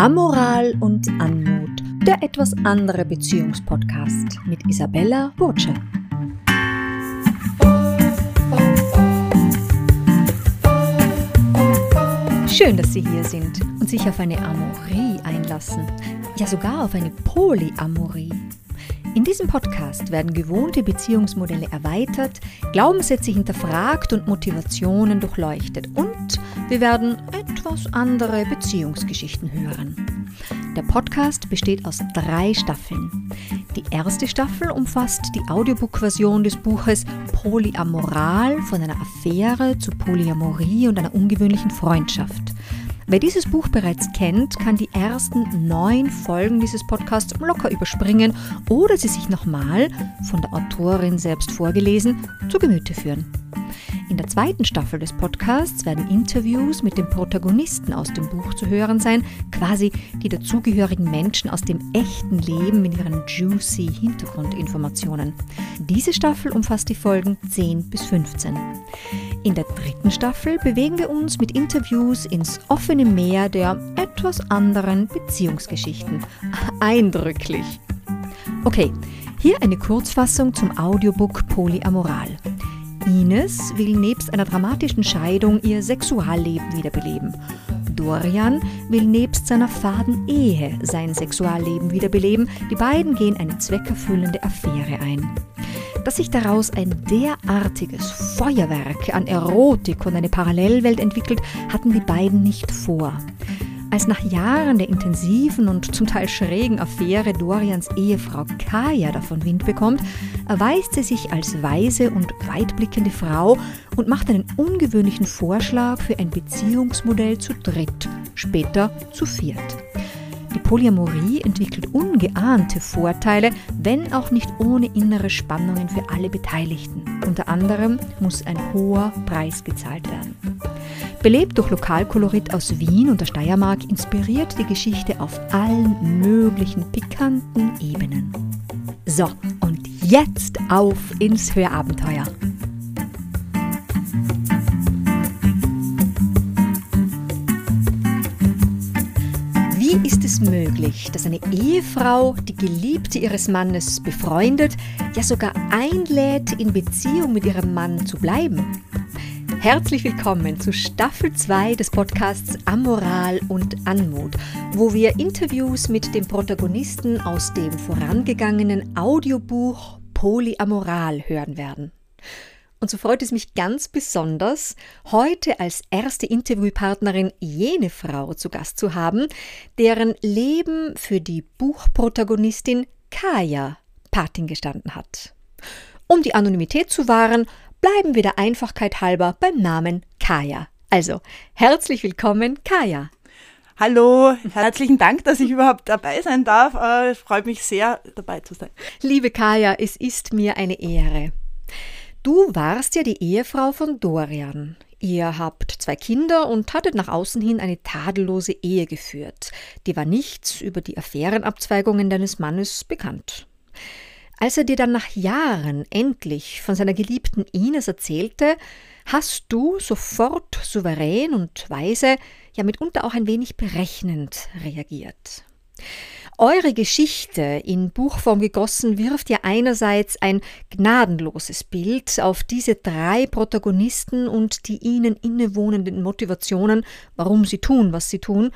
Amoral und Anmut, der etwas andere Beziehungspodcast mit Isabella Burtsche. Schön, dass Sie hier sind und sich auf eine Amorie einlassen. Ja, sogar auf eine Polyamorie. In diesem Podcast werden gewohnte Beziehungsmodelle erweitert, Glaubenssätze hinterfragt und Motivationen durchleuchtet und wir werden etwas andere Beziehungsgeschichten hören. Der Podcast besteht aus drei Staffeln. Die erste Staffel umfasst die Audiobook-Version des Buches Polyamoral von einer Affäre zu Polyamorie und einer ungewöhnlichen Freundschaft. Wer dieses Buch bereits kennt, kann die ersten neun Folgen dieses Podcasts locker überspringen oder sie sich nochmal, von der Autorin selbst vorgelesen, zu Gemüte führen. In der zweiten Staffel des Podcasts werden Interviews mit den Protagonisten aus dem Buch zu hören sein, quasi die dazugehörigen Menschen aus dem echten Leben mit ihren juicy Hintergrundinformationen. Diese Staffel umfasst die Folgen 10 bis 15. In der dritten Staffel bewegen wir uns mit Interviews ins offene Meer der etwas anderen Beziehungsgeschichten. Eindrücklich. Okay, hier eine Kurzfassung zum Audiobook Polyamoral. Ines will nebst einer dramatischen Scheidung ihr Sexualleben wiederbeleben. Dorian will nebst seiner faden Ehe sein Sexualleben wiederbeleben. Die beiden gehen eine zweckerfüllende Affäre ein. Dass sich daraus ein derartiges Feuerwerk an Erotik und eine Parallelwelt entwickelt, hatten die beiden nicht vor. Als nach Jahren der intensiven und zum Teil schrägen Affäre Dorians Ehefrau Kaya davon Wind bekommt, erweist sie sich als weise und weitblickende Frau und macht einen ungewöhnlichen Vorschlag für ein Beziehungsmodell zu dritt, später zu viert. Die Polyamorie entwickelt ungeahnte Vorteile, wenn auch nicht ohne innere Spannungen für alle Beteiligten. Unter anderem muss ein hoher Preis gezahlt werden. Belebt durch Lokalkolorit aus Wien und der Steiermark inspiriert die Geschichte auf allen möglichen pikanten Ebenen. So, und jetzt auf ins Hörabenteuer. Wie ist es möglich, dass eine Ehefrau die Geliebte ihres Mannes befreundet, ja sogar einlädt, in Beziehung mit ihrem Mann zu bleiben? Herzlich willkommen zu Staffel 2 des Podcasts Amoral und Anmut, wo wir Interviews mit den Protagonisten aus dem vorangegangenen Audiobuch Polyamoral hören werden. Und so freut es mich ganz besonders, heute als erste Interviewpartnerin jene Frau zu Gast zu haben, deren Leben für die Buchprotagonistin Kaya Patin gestanden hat. Um die Anonymität zu wahren, bleiben wir der Einfachkeit halber beim Namen Kaya. Also, herzlich willkommen, Kaya. Hallo, herzlichen Dank, dass ich überhaupt dabei sein darf. Äh, es freut mich sehr, dabei zu sein. Liebe Kaya, es ist mir eine Ehre. Du warst ja die Ehefrau von Dorian. Ihr habt zwei Kinder und hattet nach außen hin eine tadellose Ehe geführt. Die war nichts über die Affärenabzweigungen deines Mannes bekannt. Als er dir dann nach Jahren endlich von seiner geliebten Ines erzählte, hast du sofort souverän und weise, ja mitunter auch ein wenig berechnend reagiert. Eure Geschichte in Buchform gegossen wirft ja einerseits ein gnadenloses Bild auf diese drei Protagonisten und die ihnen innewohnenden Motivationen, warum sie tun, was sie tun,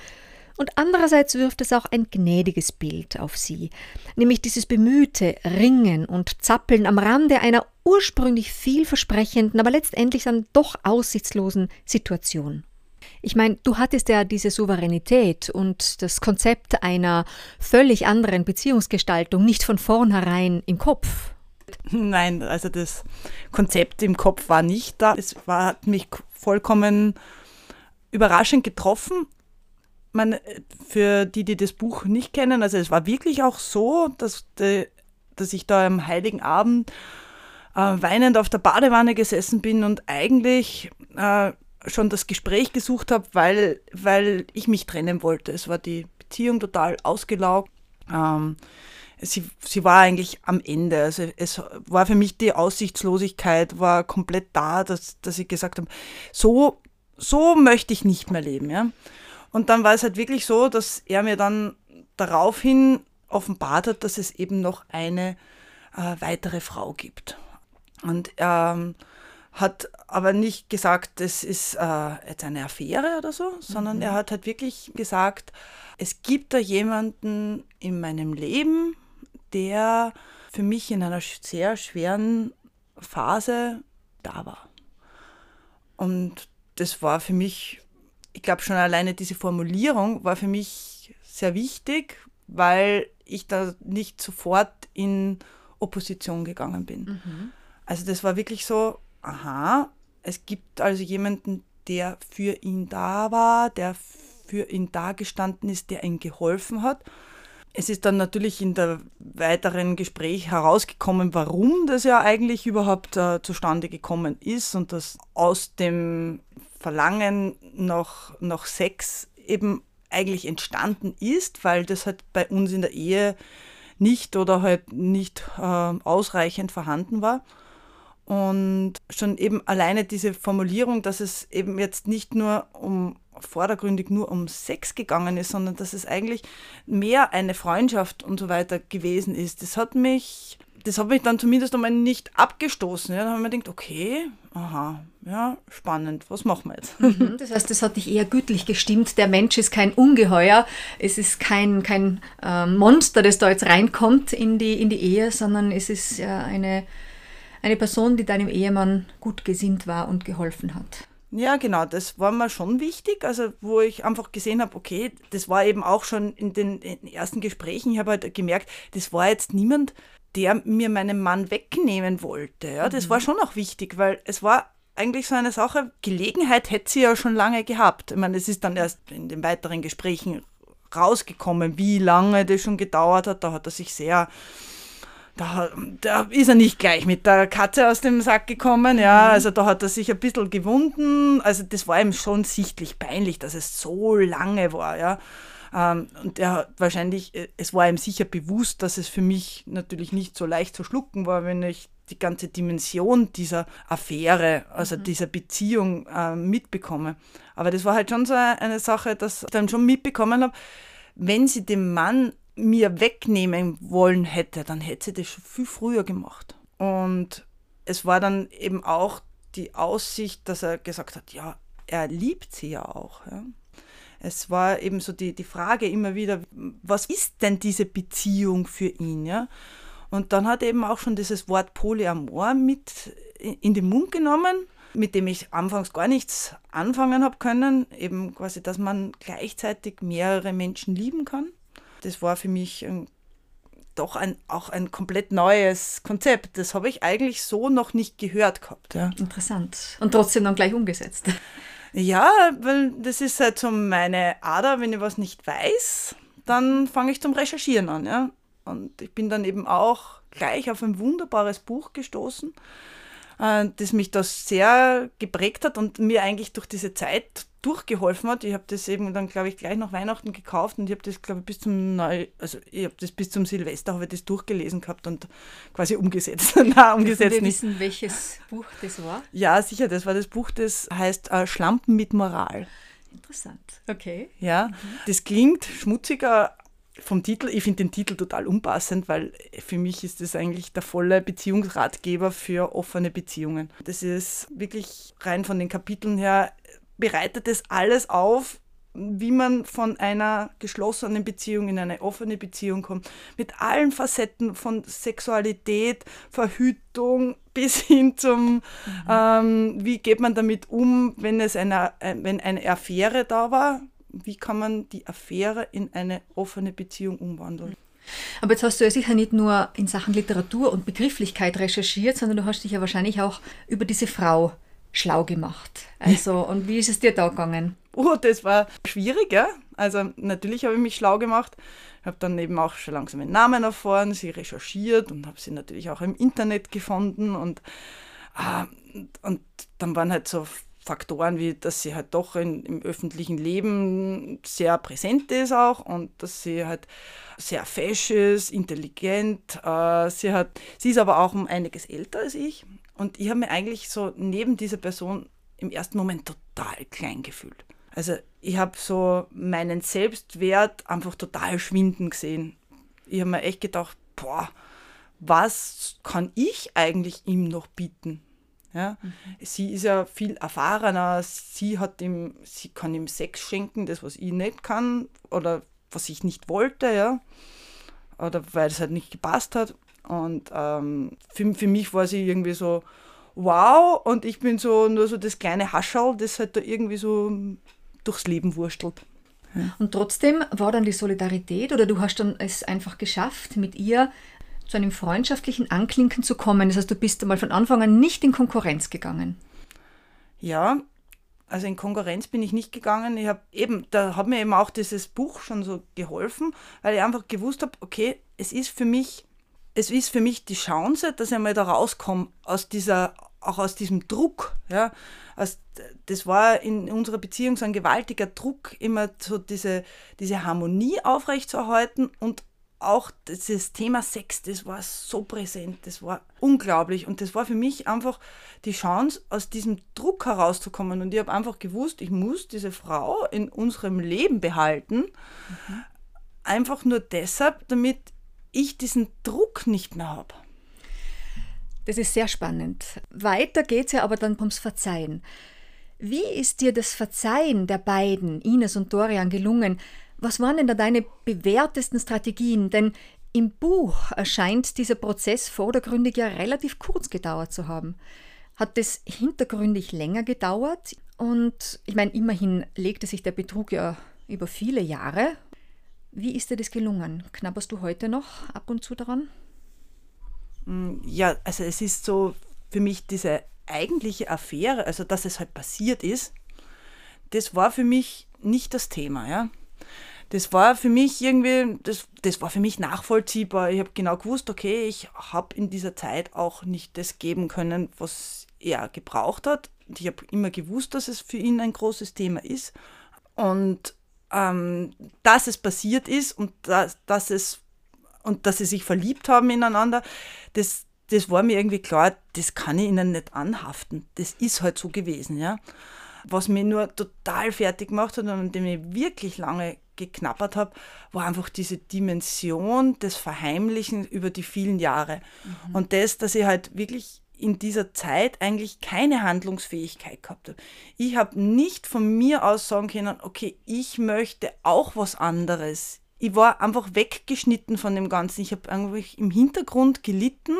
und andererseits wirft es auch ein gnädiges Bild auf sie, nämlich dieses bemühte Ringen und Zappeln am Rande einer ursprünglich vielversprechenden, aber letztendlich dann doch aussichtslosen Situation. Ich meine, du hattest ja diese Souveränität und das Konzept einer völlig anderen Beziehungsgestaltung nicht von vornherein im Kopf. Nein, also das Konzept im Kopf war nicht da. Es war, hat mich vollkommen überraschend getroffen man, für die, die das Buch nicht kennen, also es war wirklich auch so, dass, de, dass ich da am Heiligen Abend äh, weinend auf der Badewanne gesessen bin und eigentlich äh, schon das Gespräch gesucht habe, weil, weil ich mich trennen wollte. Es war die Beziehung total ausgelaugt. Ähm, sie, sie war eigentlich am Ende. Also es war für mich die Aussichtslosigkeit war komplett da, dass, dass ich gesagt habe, so, so möchte ich nicht mehr leben. Ja? Und dann war es halt wirklich so, dass er mir dann daraufhin offenbart hat, dass es eben noch eine äh, weitere Frau gibt. Und er ähm, hat aber nicht gesagt, das ist äh, jetzt eine Affäre oder so, sondern mhm. er hat halt wirklich gesagt, es gibt da jemanden in meinem Leben, der für mich in einer sehr schweren Phase da war. Und das war für mich, ich glaube schon alleine diese Formulierung war für mich sehr wichtig, weil ich da nicht sofort in Opposition gegangen bin. Mhm. Also das war wirklich so, aha, es gibt also jemanden, der für ihn da war, der für ihn da gestanden ist, der ihm geholfen hat. Es ist dann natürlich in der weiteren Gespräch herausgekommen, warum das ja eigentlich überhaupt äh, zustande gekommen ist und dass aus dem Verlangen nach, nach Sex eben eigentlich entstanden ist, weil das halt bei uns in der Ehe nicht oder halt nicht äh, ausreichend vorhanden war. Und schon eben alleine diese Formulierung, dass es eben jetzt nicht nur um vordergründig nur um Sex gegangen ist, sondern dass es eigentlich mehr eine Freundschaft und so weiter gewesen ist. Das hat mich, das hat mich dann zumindest einmal nicht abgestoßen. Ja, da haben wir gedacht, okay, aha, ja, spannend, was machen wir jetzt? Mhm, das heißt, das hat dich eher gütlich gestimmt. Der Mensch ist kein Ungeheuer, es ist kein, kein äh, Monster, das da jetzt reinkommt in die, in die Ehe, sondern es ist äh, eine, eine Person, die deinem Ehemann gut gesinnt war und geholfen hat. Ja, genau, das war mir schon wichtig. Also, wo ich einfach gesehen habe, okay, das war eben auch schon in den, in den ersten Gesprächen, ich habe halt gemerkt, das war jetzt niemand, der mir meinen Mann wegnehmen wollte. Ja, das mhm. war schon auch wichtig, weil es war eigentlich so eine Sache, Gelegenheit hätte sie ja schon lange gehabt. Ich meine, es ist dann erst in den weiteren Gesprächen rausgekommen, wie lange das schon gedauert hat. Da hat er sich sehr da, da ist er nicht gleich mit der Katze aus dem Sack gekommen, ja, mhm. also da hat er sich ein bisschen gewunden, also das war ihm schon sichtlich peinlich, dass es so lange war, ja. Ähm, und er wahrscheinlich, äh, es war ihm sicher bewusst, dass es für mich natürlich nicht so leicht zu schlucken war, wenn ich die ganze Dimension dieser Affäre, also mhm. dieser Beziehung äh, mitbekomme. Aber das war halt schon so eine Sache, dass ich dann schon mitbekommen habe, wenn sie dem Mann mir wegnehmen wollen hätte, dann hätte sie das schon viel früher gemacht. Und es war dann eben auch die Aussicht, dass er gesagt hat, ja, er liebt sie ja auch. Ja. Es war eben so die, die Frage immer wieder, was ist denn diese Beziehung für ihn? Ja? Und dann hat er eben auch schon dieses Wort Polyamor mit in den Mund genommen, mit dem ich anfangs gar nichts anfangen habe können. Eben quasi, dass man gleichzeitig mehrere Menschen lieben kann das war für mich ein, doch ein, auch ein komplett neues Konzept. Das habe ich eigentlich so noch nicht gehört gehabt. Ja. Interessant. Und trotzdem dann gleich umgesetzt. Ja, weil das ist halt so meine Ader, wenn ich was nicht weiß, dann fange ich zum Recherchieren an. Ja. Und ich bin dann eben auch gleich auf ein wunderbares Buch gestoßen, äh, das mich da sehr geprägt hat und mir eigentlich durch diese Zeit durchgeholfen hat. Ich habe das eben dann, glaube ich, gleich nach Weihnachten gekauft und ich habe das, glaube ich, bis zum Neu also ich habe das bis zum Silvester habe ich das durchgelesen gehabt und quasi umgesetzt. Nein, umgesetzt wir nicht. wissen, welches Buch das war? Ja, sicher, das war das Buch, das heißt äh, Schlampen mit Moral. Interessant. Okay. Ja, mhm. das klingt schmutziger vom Titel. Ich finde den Titel total unpassend, weil für mich ist das eigentlich der volle Beziehungsratgeber für offene Beziehungen. Das ist wirklich rein von den Kapiteln her bereitet es alles auf, wie man von einer geschlossenen Beziehung in eine offene Beziehung kommt, mit allen Facetten von Sexualität, Verhütung bis hin zum, mhm. ähm, wie geht man damit um, wenn es eine, äh, wenn eine Affäre da war, wie kann man die Affäre in eine offene Beziehung umwandeln. Aber jetzt hast du ja sicher nicht nur in Sachen Literatur und Begrifflichkeit recherchiert, sondern du hast dich ja wahrscheinlich auch über diese Frau schlau gemacht. Also, und wie ist es dir da gegangen? Oh, das war schwierig, ja. Also natürlich habe ich mich schlau gemacht. Ich habe dann eben auch schon langsam einen Namen erfahren, sie recherchiert und habe sie natürlich auch im Internet gefunden. Und, äh, und dann waren halt so Faktoren wie, dass sie halt doch in, im öffentlichen Leben sehr präsent ist auch und dass sie halt sehr fesch ist, intelligent. Äh, sie, hat, sie ist aber auch um einiges älter als ich und ich habe mir eigentlich so neben dieser Person im ersten Moment total klein gefühlt. Also ich habe so meinen Selbstwert einfach total schwinden gesehen. Ich habe mir echt gedacht, boah, was kann ich eigentlich ihm noch bieten? Ja? Mhm. Sie ist ja viel erfahrener, sie, hat ihm, sie kann ihm Sex schenken, das, was ich nicht kann oder was ich nicht wollte, ja. Oder weil es halt nicht gepasst hat. Und ähm, für, für mich war sie irgendwie so, wow, und ich bin so nur so das kleine Haschall, das halt da irgendwie so durchs Leben wurstelt. Ja. Und trotzdem war dann die Solidarität oder du hast dann es einfach geschafft, mit ihr zu einem freundschaftlichen Anklinken zu kommen. Das heißt, du bist einmal von Anfang an nicht in Konkurrenz gegangen. Ja, also in Konkurrenz bin ich nicht gegangen. Ich habe eben, da hat mir eben auch dieses Buch schon so geholfen, weil ich einfach gewusst habe, okay, es ist für mich, es ist für mich die Chance, dass ich mal da rauskomme aus dieser, auch aus diesem Druck. Ja, das war in unserer Beziehung so ein gewaltiger Druck, immer so diese, diese Harmonie aufrechtzuerhalten und auch dieses Thema Sex, das war so präsent, das war unglaublich und das war für mich einfach die Chance, aus diesem Druck herauszukommen und ich habe einfach gewusst, ich muss diese Frau in unserem Leben behalten, mhm. einfach nur deshalb, damit ich diesen Druck nicht mehr habe. Das ist sehr spannend. Weiter geht es ja aber dann ums Verzeihen. Wie ist dir das Verzeihen der beiden, Ines und Dorian, gelungen? Was waren denn da deine bewährtesten Strategien? Denn im Buch erscheint dieser Prozess vordergründig ja relativ kurz gedauert zu haben. Hat es hintergründig länger gedauert? Und ich meine, immerhin legte sich der Betrug ja über viele Jahre. Wie ist dir das gelungen? Knabberst du heute noch ab und zu daran? Mm, ja, also es ist so für mich diese eigentliche Affäre, also dass es halt passiert ist, das war für mich nicht das Thema, ja das war für mich irgendwie, das, das war für mich nachvollziehbar. Ich habe genau gewusst, okay, ich habe in dieser Zeit auch nicht das geben können, was er gebraucht hat. Ich habe immer gewusst, dass es für ihn ein großes Thema ist. Und ähm, dass es passiert ist und dass, dass es und dass sie sich verliebt haben ineinander, das, das war mir irgendwie klar, das kann ich ihnen nicht anhaften. Das ist halt so gewesen, ja. Was mir nur total fertig gemacht hat und an dem ich wirklich lange geknappert habe, war einfach diese Dimension des Verheimlichen über die vielen Jahre. Mhm. Und das, dass ich halt wirklich in dieser Zeit eigentlich keine Handlungsfähigkeit gehabt habe. Ich habe nicht von mir aus sagen können, okay, ich möchte auch was anderes. Ich war einfach weggeschnitten von dem Ganzen. Ich habe eigentlich im Hintergrund gelitten.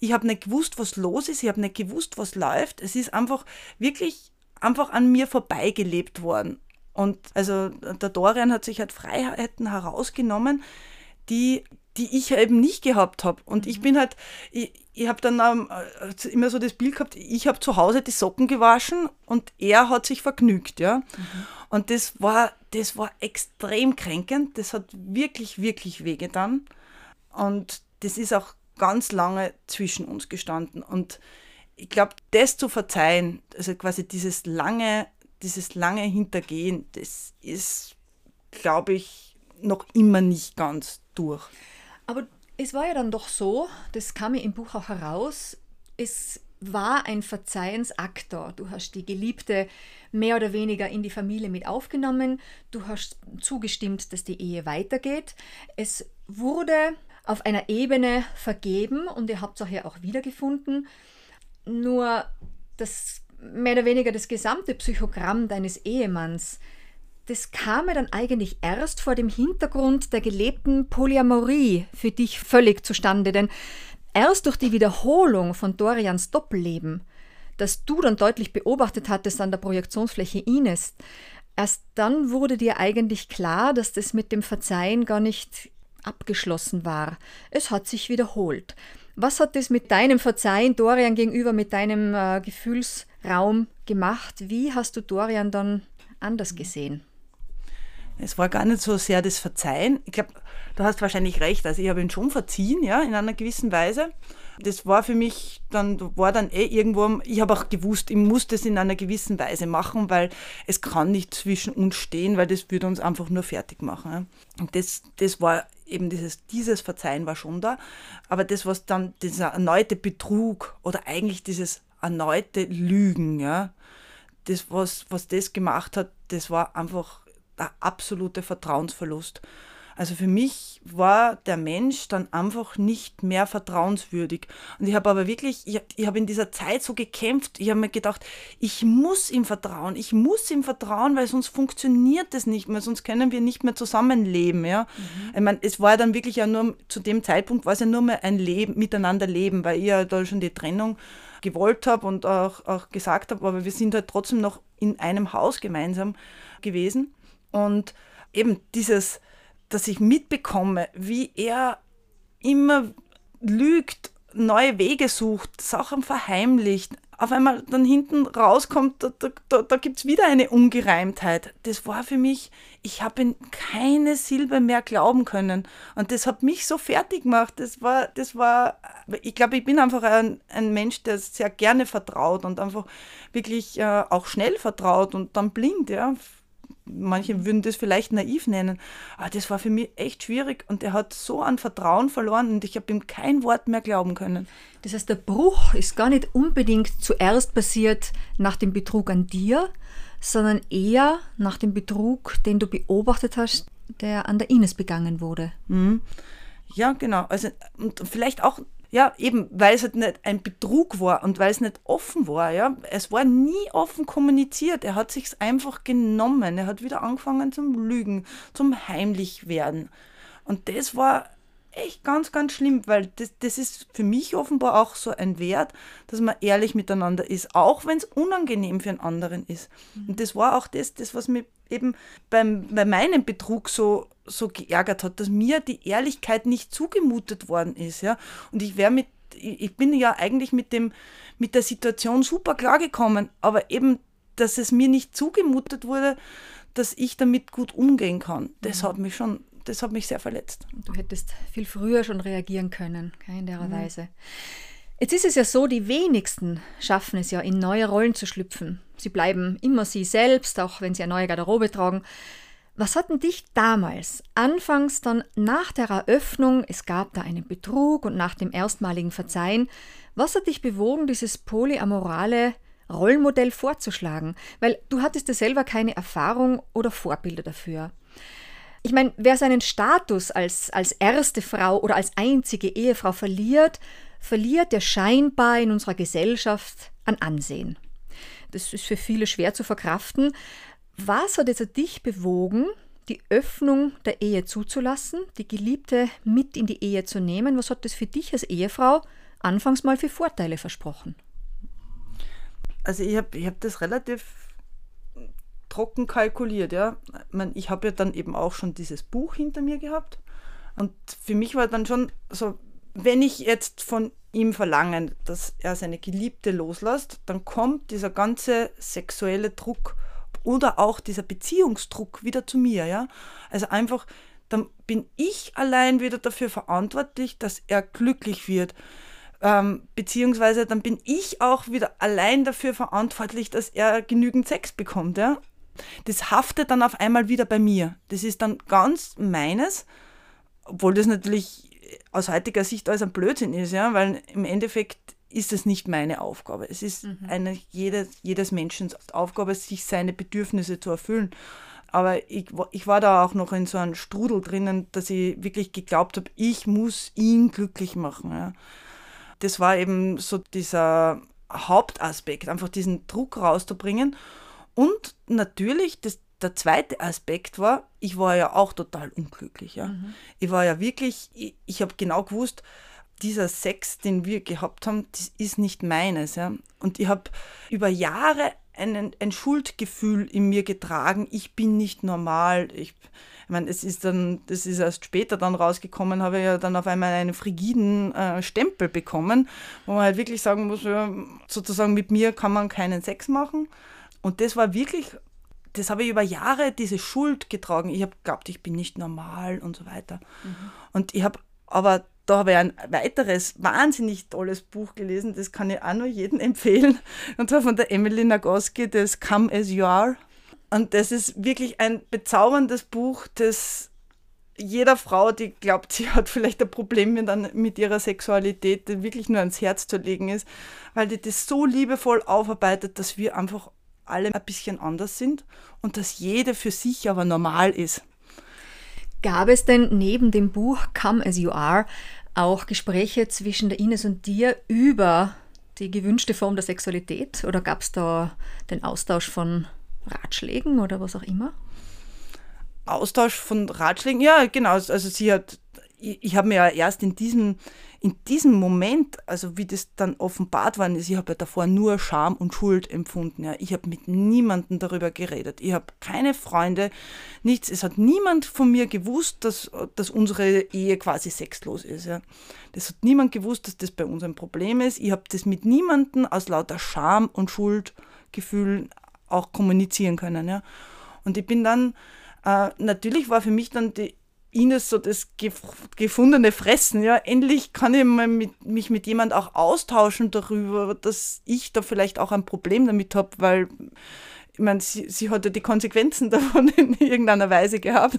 Ich habe nicht gewusst, was los ist. Ich habe nicht gewusst, was läuft. Es ist einfach wirklich einfach an mir vorbeigelebt worden. Und also der Dorian hat sich halt Freiheiten herausgenommen, die, die ich eben nicht gehabt habe. Und ich mhm. bin halt, ich, ich habe dann ähm, immer so das Bild gehabt, ich habe zu Hause die Socken gewaschen und er hat sich vergnügt, ja. Mhm. Und das war, das war extrem kränkend, das hat wirklich, wirklich wehgetan. Und das ist auch ganz lange zwischen uns gestanden. Und ich glaube, das zu verzeihen, also quasi dieses lange dieses lange Hintergehen, das ist, glaube ich, noch immer nicht ganz durch. Aber es war ja dann doch so, das kam mir im Buch auch heraus, es war ein Verzeihensaktor. Du hast die Geliebte mehr oder weniger in die Familie mit aufgenommen. Du hast zugestimmt, dass die Ehe weitergeht. Es wurde auf einer Ebene vergeben und ihr habt es auch ja auch wiedergefunden. Nur das mehr oder weniger das gesamte Psychogramm deines Ehemanns, das kam ja dann eigentlich erst vor dem Hintergrund der gelebten Polyamorie für dich völlig zustande, denn erst durch die Wiederholung von Dorians Doppelleben, das du dann deutlich beobachtet hattest an der Projektionsfläche Ines, erst dann wurde dir eigentlich klar, dass das mit dem Verzeihen gar nicht abgeschlossen war. Es hat sich wiederholt. Was hat das mit deinem Verzeihen Dorian gegenüber, mit deinem äh, Gefühlsraum gemacht? Wie hast du Dorian dann anders gesehen? Es war gar nicht so sehr das Verzeihen. Ich glaube, du hast wahrscheinlich recht. Also ich habe ihn schon verziehen, ja, in einer gewissen Weise. Das war für mich dann, war dann eh irgendwo, ich habe auch gewusst, ich muss das in einer gewissen Weise machen, weil es kann nicht zwischen uns stehen, weil das würde uns einfach nur fertig machen. Ja. Und das, das war eben dieses, dieses Verzeihen war schon da, aber das, was dann, dieser erneute Betrug oder eigentlich dieses erneute Lügen, ja, das, was, was das gemacht hat, das war einfach der absolute Vertrauensverlust. Also für mich war der Mensch dann einfach nicht mehr vertrauenswürdig. Und ich habe aber wirklich, ich, ich habe in dieser Zeit so gekämpft, ich habe mir gedacht, ich muss ihm vertrauen, ich muss ihm vertrauen, weil sonst funktioniert das nicht mehr, sonst können wir nicht mehr zusammenleben. Ja? Mhm. Ich meine, es war dann wirklich ja nur, zu dem Zeitpunkt war es ja nur mehr ein Leben, miteinander leben, weil ich ja da schon die Trennung gewollt habe und auch, auch gesagt habe, aber wir sind halt trotzdem noch in einem Haus gemeinsam gewesen. Und eben dieses, dass ich mitbekomme, wie er immer lügt, neue Wege sucht, Sachen verheimlicht, auf einmal dann hinten rauskommt, da, da, da gibt es wieder eine Ungereimtheit. Das war für mich, ich habe in keine Silbe mehr glauben können. Und das hat mich so fertig gemacht. Das war, das war, ich glaube, ich bin einfach ein, ein Mensch, der sehr gerne vertraut und einfach wirklich äh, auch schnell vertraut und dann blind, ja, manche würden das vielleicht naiv nennen, aber das war für mich echt schwierig und er hat so an Vertrauen verloren und ich habe ihm kein Wort mehr glauben können. Das heißt, der Bruch ist gar nicht unbedingt zuerst passiert nach dem Betrug an dir, sondern eher nach dem Betrug, den du beobachtet hast, der an der Ines begangen wurde. Mhm. Ja, genau. Also, und vielleicht auch ja, eben, weil es halt nicht ein Betrug war und weil es nicht offen war, ja. Es war nie offen kommuniziert. Er hat sich's einfach genommen. Er hat wieder angefangen zum Lügen, zum heimlich werden. Und das war echt ganz, ganz schlimm, weil das, das ist für mich offenbar auch so ein Wert, dass man ehrlich miteinander ist, auch wenn es unangenehm für einen anderen ist. Und das war auch das, das was mich eben beim, bei meinem Betrug so, so geärgert hat, dass mir die Ehrlichkeit nicht zugemutet worden ist. Ja? Und ich wäre mit, ich bin ja eigentlich mit, dem, mit der Situation super klargekommen, aber eben, dass es mir nicht zugemutet wurde, dass ich damit gut umgehen kann, das mhm. hat mich schon das hat mich sehr verletzt. Du hättest viel früher schon reagieren können, in der mhm. Weise. Jetzt ist es ja so, die wenigsten schaffen es ja, in neue Rollen zu schlüpfen. Sie bleiben immer sie selbst, auch wenn sie eine neue Garderobe tragen. Was hat denn dich damals, anfangs dann nach der Eröffnung, es gab da einen Betrug und nach dem erstmaligen Verzeihen, was hat dich bewogen, dieses polyamorale Rollenmodell vorzuschlagen? Weil du hattest ja selber keine Erfahrung oder Vorbilder dafür. Ich meine, wer seinen Status als, als erste Frau oder als einzige Ehefrau verliert, verliert er scheinbar in unserer Gesellschaft an Ansehen. Das ist für viele schwer zu verkraften. Was hat jetzt dich bewogen, die Öffnung der Ehe zuzulassen, die Geliebte mit in die Ehe zu nehmen? Was hat das für dich als Ehefrau anfangs mal für Vorteile versprochen? Also ich habe ich hab das relativ trocken kalkuliert. Ja. Ich, habe ja dann eben auch schon dieses Buch hinter mir gehabt. Und für mich war dann schon so, wenn ich jetzt von ihm verlange, dass er seine Geliebte loslässt, dann kommt dieser ganze sexuelle Druck oder auch dieser Beziehungsdruck wieder zu mir. Ja? Also einfach, dann bin ich allein wieder dafür verantwortlich, dass er glücklich wird. Ähm, beziehungsweise dann bin ich auch wieder allein dafür verantwortlich, dass er genügend Sex bekommt. Ja? Das haftet dann auf einmal wieder bei mir. Das ist dann ganz meines, obwohl das natürlich aus heutiger Sicht alles ein Blödsinn ist, ja, weil im Endeffekt ist es nicht meine Aufgabe. Es ist mhm. eine jedes, jedes Menschen Aufgabe, sich seine Bedürfnisse zu erfüllen. Aber ich, ich war da auch noch in so einem Strudel drinnen, dass ich wirklich geglaubt habe, ich muss ihn glücklich machen. Ja. Das war eben so dieser Hauptaspekt, einfach diesen Druck rauszubringen. Und natürlich, das, der zweite Aspekt war, ich war ja auch total unglücklich. Ja. Mhm. Ich war ja wirklich, ich, ich habe genau gewusst, dieser Sex, den wir gehabt haben, das ist nicht meines. Ja. Und ich habe über Jahre einen, ein Schuldgefühl in mir getragen, ich bin nicht normal. Ich, ich meine, es ist dann, das ist erst später dann rausgekommen, habe ich ja dann auf einmal einen frigiden äh, Stempel bekommen, wo man halt wirklich sagen muss, ja, sozusagen mit mir kann man keinen Sex machen. Und das war wirklich, das habe ich über Jahre diese Schuld getragen. Ich habe geglaubt, ich bin nicht normal und so weiter. Mhm. Und ich habe, aber da habe ich ein weiteres wahnsinnig tolles Buch gelesen, das kann ich auch nur jedem empfehlen. Und zwar von der Emily Nagoski, das Come As You Are. Und das ist wirklich ein bezauberndes Buch, das jeder Frau, die glaubt, sie hat vielleicht ein Problem mit, mit ihrer Sexualität, wirklich nur ans Herz zu legen ist, weil die das so liebevoll aufarbeitet, dass wir einfach alle ein bisschen anders sind und dass jede für sich aber normal ist. Gab es denn neben dem Buch Come as You Are auch Gespräche zwischen der Ines und dir über die gewünschte Form der Sexualität oder gab es da den Austausch von Ratschlägen oder was auch immer? Austausch von Ratschlägen, ja, genau. Also sie hat, ich, ich habe mir ja erst in diesem, in diesem Moment, also wie das dann offenbart worden ist, ich habe ja davor nur Scham und Schuld empfunden. Ja. Ich habe mit niemandem darüber geredet. Ich habe keine Freunde, nichts. Es hat niemand von mir gewusst, dass, dass unsere Ehe quasi sexlos ist. Ja. Das hat niemand gewusst, dass das bei uns ein Problem ist. Ich habe das mit niemandem aus lauter Scham und Schuldgefühlen auch kommunizieren können. Ja. Und ich bin dann, äh, natürlich war für mich dann die Ines so das gefundene Fressen. Ja, endlich kann ich mit, mich mit jemand auch austauschen darüber, dass ich da vielleicht auch ein Problem damit habe, weil ich meine, sie, sie hatte die Konsequenzen davon in irgendeiner Weise gehabt.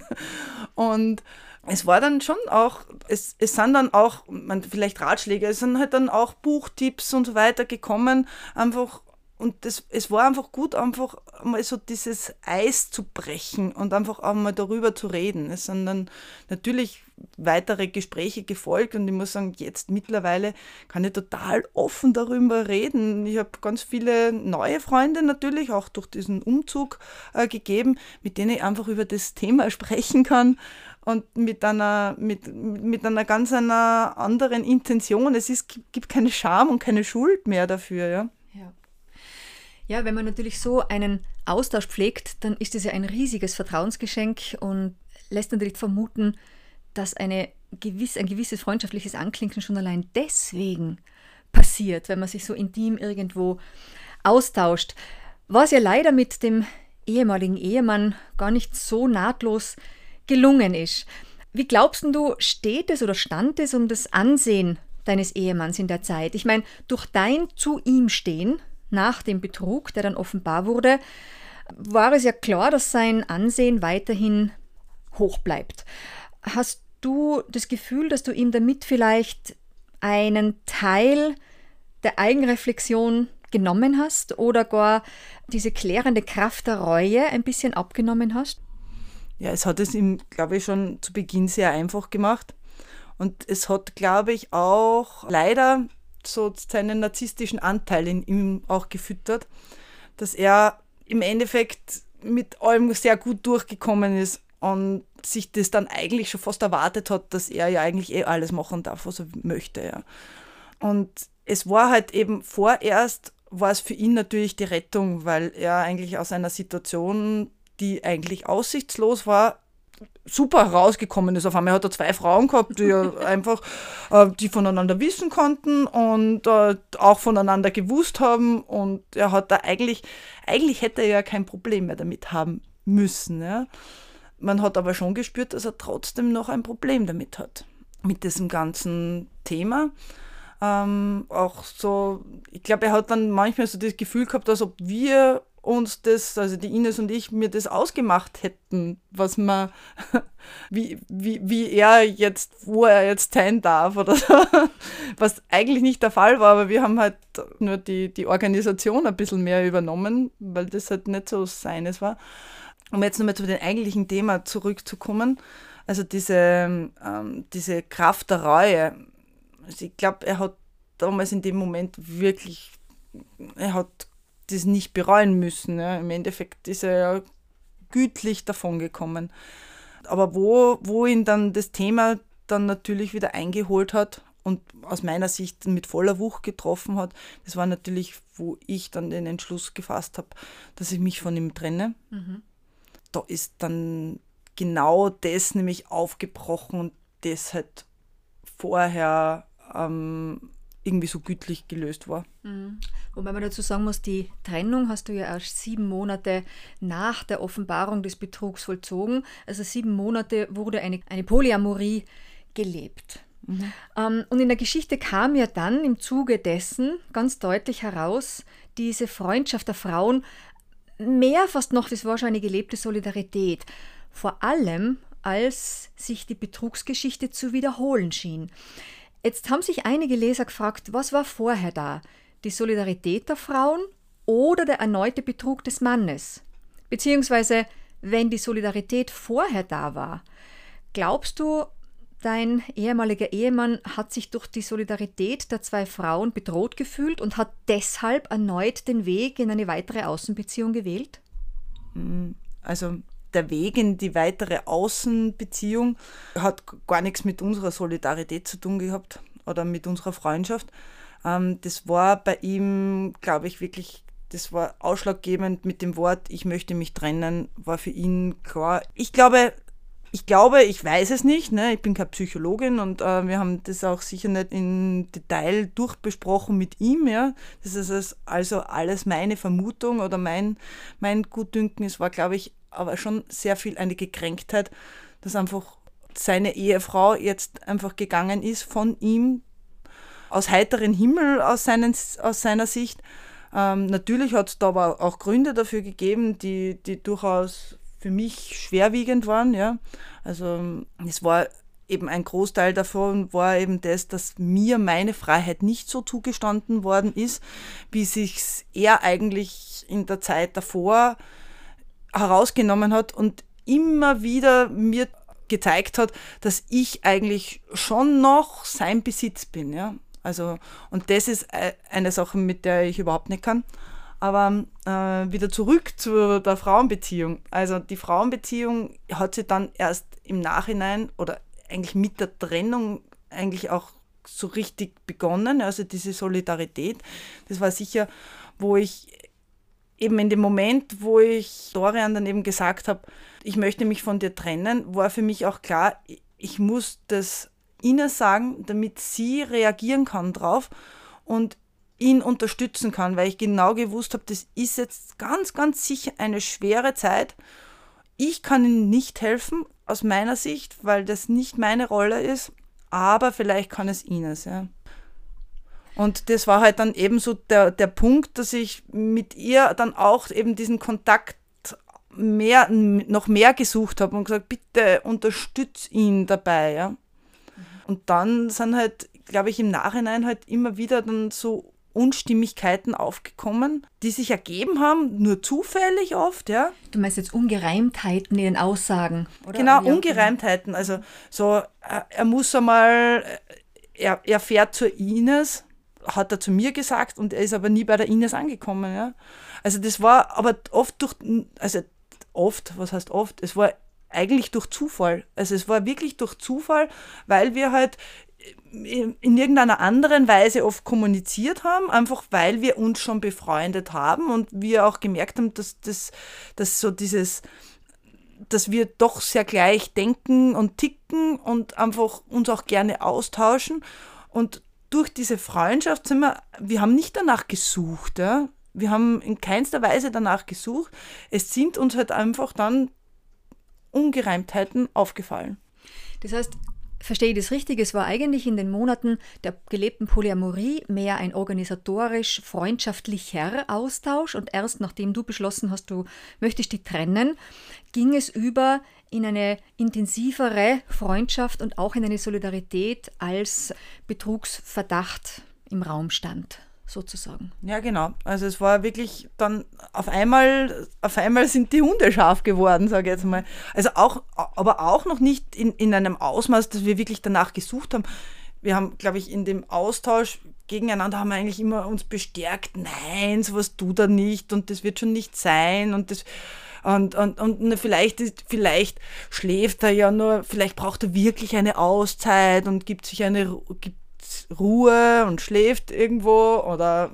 Und es war dann schon auch, es, es sind dann auch, man, vielleicht Ratschläge, es sind halt dann auch Buchtipps und so weiter gekommen, einfach und das, es war einfach gut, einfach mal so dieses Eis zu brechen und einfach auch mal darüber zu reden. Es sind dann natürlich weitere Gespräche gefolgt und ich muss sagen, jetzt mittlerweile kann ich total offen darüber reden. Ich habe ganz viele neue Freunde natürlich, auch durch diesen Umzug äh, gegeben, mit denen ich einfach über das Thema sprechen kann und mit einer, mit, mit einer ganz einer anderen Intention. Es ist, gibt keine Scham und keine Schuld mehr dafür. Ja. Ja, wenn man natürlich so einen Austausch pflegt, dann ist es ja ein riesiges Vertrauensgeschenk und lässt natürlich vermuten, dass eine gewiss, ein gewisses freundschaftliches Anklinken schon allein deswegen passiert, wenn man sich so intim irgendwo austauscht. Was ja leider mit dem ehemaligen Ehemann gar nicht so nahtlos gelungen ist. Wie glaubst du, steht es oder stand es um das Ansehen deines Ehemanns in der Zeit? Ich meine, durch dein zu ihm stehen nach dem Betrug, der dann offenbar wurde, war es ja klar, dass sein Ansehen weiterhin hoch bleibt. Hast du das Gefühl, dass du ihm damit vielleicht einen Teil der Eigenreflexion genommen hast oder gar diese klärende Kraft der Reue ein bisschen abgenommen hast? Ja, es hat es ihm, glaube ich, schon zu Beginn sehr einfach gemacht. Und es hat, glaube ich, auch leider so seinen narzisstischen Anteil in ihm auch gefüttert, dass er im Endeffekt mit allem sehr gut durchgekommen ist und sich das dann eigentlich schon fast erwartet hat, dass er ja eigentlich eh alles machen darf, was er möchte. Ja. Und es war halt eben vorerst, war es für ihn natürlich die Rettung, weil er eigentlich aus einer Situation, die eigentlich aussichtslos war, super rausgekommen ist. Auf einmal hat er zwei Frauen gehabt, die einfach, äh, die voneinander wissen konnten und äh, auch voneinander gewusst haben. Und er hat da eigentlich, eigentlich hätte er ja kein Problem mehr damit haben müssen. Ja. Man hat aber schon gespürt, dass er trotzdem noch ein Problem damit hat, mit diesem ganzen Thema. Ähm, auch so, ich glaube, er hat dann manchmal so das Gefühl gehabt, als ob wir uns das, also die Ines und ich, mir das ausgemacht hätten, was man, wie, wie, wie er jetzt, wo er jetzt sein darf oder so. Was eigentlich nicht der Fall war, aber wir haben halt nur die, die Organisation ein bisschen mehr übernommen, weil das halt nicht so seines war. Um jetzt nochmal zu dem eigentlichen Thema zurückzukommen, also diese, ähm, diese Kraft der Reue. Also ich glaube, er hat damals in dem Moment wirklich, er hat das nicht bereuen müssen. Ja. Im Endeffekt ist er ja gütlich davongekommen. Aber wo, wo ihn dann das Thema dann natürlich wieder eingeholt hat und aus meiner Sicht mit voller Wucht getroffen hat, das war natürlich, wo ich dann den Entschluss gefasst habe, dass ich mich von ihm trenne. Mhm. Da ist dann genau das nämlich aufgebrochen und das halt vorher ähm, irgendwie so gütlich gelöst war. Mhm. Wobei man dazu sagen muss, die Trennung hast du ja erst sieben Monate nach der Offenbarung des Betrugs vollzogen. Also sieben Monate wurde eine, eine Polyamorie gelebt. Mhm. Ähm, und in der Geschichte kam ja dann im Zuge dessen ganz deutlich heraus, diese Freundschaft der Frauen, mehr fast noch, das war schon eine gelebte Solidarität. Vor allem, als sich die Betrugsgeschichte zu wiederholen schien. Jetzt haben sich einige Leser gefragt, was war vorher da? Die Solidarität der Frauen oder der erneute Betrug des Mannes. Beziehungsweise, wenn die Solidarität vorher da war, glaubst du, dein ehemaliger Ehemann hat sich durch die Solidarität der zwei Frauen bedroht gefühlt und hat deshalb erneut den Weg in eine weitere Außenbeziehung gewählt? Mm, also der Weg in die weitere Außenbeziehung hat gar nichts mit unserer Solidarität zu tun gehabt oder mit unserer Freundschaft. Ähm, das war bei ihm, glaube ich, wirklich, das war ausschlaggebend mit dem Wort, ich möchte mich trennen, war für ihn klar. Ich glaube, ich glaube, ich weiß es nicht, ne? ich bin keine Psychologin und äh, wir haben das auch sicher nicht im Detail durchbesprochen mit ihm. Ja? Das ist also alles meine Vermutung oder mein, mein Gutdünken. Es war, glaube ich, aber schon sehr viel eine Gekränktheit, dass einfach seine Ehefrau jetzt einfach gegangen ist von ihm aus heiteren Himmel aus, seinen, aus seiner Sicht. Ähm, natürlich hat es da aber auch Gründe dafür gegeben, die, die durchaus für mich schwerwiegend waren. Ja. Also es war eben ein Großteil davon war eben das, dass mir meine Freiheit nicht so zugestanden worden ist, wie sich er eigentlich in der Zeit davor herausgenommen hat und immer wieder mir gezeigt hat, dass ich eigentlich schon noch sein Besitz bin. Ja? Also, und das ist äh, eine Sache, mit der ich überhaupt nicht kann. Aber äh, wieder zurück zu der Frauenbeziehung. Also die Frauenbeziehung hat sie dann erst im Nachhinein oder eigentlich mit der Trennung eigentlich auch so richtig begonnen. Also diese Solidarität, das war sicher, wo ich eben in dem Moment, wo ich Dorian dann eben gesagt habe, ich möchte mich von dir trennen, war für mich auch klar, ich muss das ihnen sagen, damit sie reagieren kann drauf und ihn unterstützen kann, weil ich genau gewusst habe, das ist jetzt ganz, ganz sicher eine schwere Zeit. Ich kann ihnen nicht helfen, aus meiner Sicht, weil das nicht meine Rolle ist, aber vielleicht kann es ihnen. Ja. Und das war halt dann eben so der, der Punkt, dass ich mit ihr dann auch eben diesen Kontakt mehr, noch mehr gesucht habe und gesagt, bitte unterstütz ihn dabei. Ja. Und dann sind halt, glaube ich, im Nachhinein halt immer wieder dann so Unstimmigkeiten aufgekommen, die sich ergeben haben, nur zufällig oft, ja. Du meinst jetzt Ungereimtheiten in den Aussagen, oder? Genau, Ungereimtheiten. Also so, äh, er muss einmal, äh, er, er fährt zur Ines, hat er zu mir gesagt, und er ist aber nie bei der Ines angekommen, ja. Also das war aber oft durch, also oft, was heißt oft, es war eigentlich durch Zufall. Also es war wirklich durch Zufall, weil wir halt in irgendeiner anderen Weise oft kommuniziert haben, einfach weil wir uns schon befreundet haben und wir auch gemerkt haben, dass das dass so dieses dass wir doch sehr gleich denken und ticken und einfach uns auch gerne austauschen und durch diese Freundschaft sind wir, wir haben nicht danach gesucht, ja? wir haben in keinster Weise danach gesucht, es sind uns halt einfach dann Ungereimtheiten aufgefallen. Das heißt, Verstehe ich das richtig? Es war eigentlich in den Monaten der gelebten Polyamorie mehr ein organisatorisch freundschaftlicher Austausch und erst nachdem du beschlossen hast, du möchtest die trennen, ging es über in eine intensivere Freundschaft und auch in eine Solidarität als Betrugsverdacht im Raum stand sozusagen. Ja, genau. Also es war wirklich dann auf einmal, auf einmal sind die Hunde scharf geworden, sage ich jetzt mal. Also auch, aber auch noch nicht in, in einem Ausmaß, dass wir wirklich danach gesucht haben. Wir haben, glaube ich, in dem Austausch gegeneinander haben wir eigentlich immer uns bestärkt, nein, sowas tut er nicht und das wird schon nicht sein und das und, und, und vielleicht, ist, vielleicht schläft er ja nur, vielleicht braucht er wirklich eine Auszeit und gibt sich eine, gibt Ruhe und schläft irgendwo oder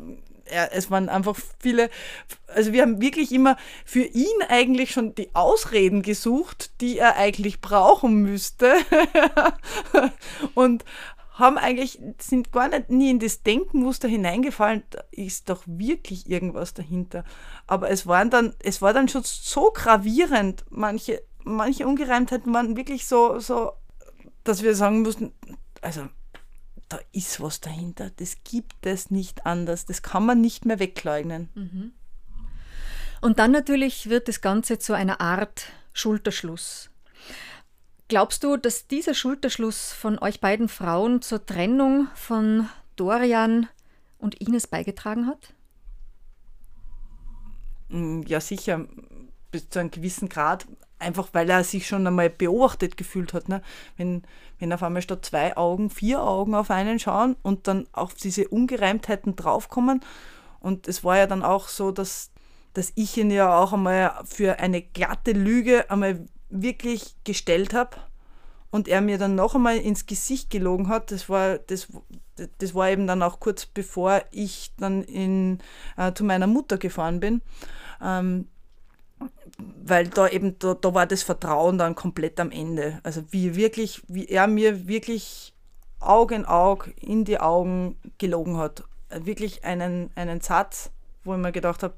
ja, es waren einfach viele, also wir haben wirklich immer für ihn eigentlich schon die Ausreden gesucht, die er eigentlich brauchen müsste und haben eigentlich, sind gar nicht nie in das Denkmuster hineingefallen, da ist doch wirklich irgendwas dahinter. Aber es waren dann, es war dann schon so gravierend, manche, manche Ungereimtheiten waren wirklich so, so, dass wir sagen mussten, also da ist was dahinter. Das gibt es nicht anders. Das kann man nicht mehr wegleugnen. Mhm. Und dann natürlich wird das Ganze zu einer Art Schulterschluss. Glaubst du, dass dieser Schulterschluss von euch beiden Frauen zur Trennung von Dorian und Ines beigetragen hat? Mm, ja, sicher, bis zu einem gewissen Grad, einfach weil er sich schon einmal beobachtet gefühlt hat. Ne? Wenn, wenn auf einmal statt zwei Augen vier Augen auf einen schauen und dann auf diese Ungereimtheiten draufkommen. Und es war ja dann auch so, dass, dass ich ihn ja auch einmal für eine glatte Lüge einmal wirklich gestellt habe und er mir dann noch einmal ins Gesicht gelogen hat. Das war, das, das war eben dann auch kurz bevor ich dann in, äh, zu meiner Mutter gefahren bin. Ähm, weil da eben, da, da war das Vertrauen dann komplett am Ende. Also wie wirklich, wie er mir wirklich Auge in Auge in die Augen gelogen hat. Wirklich einen, einen Satz, wo ich mir gedacht habe,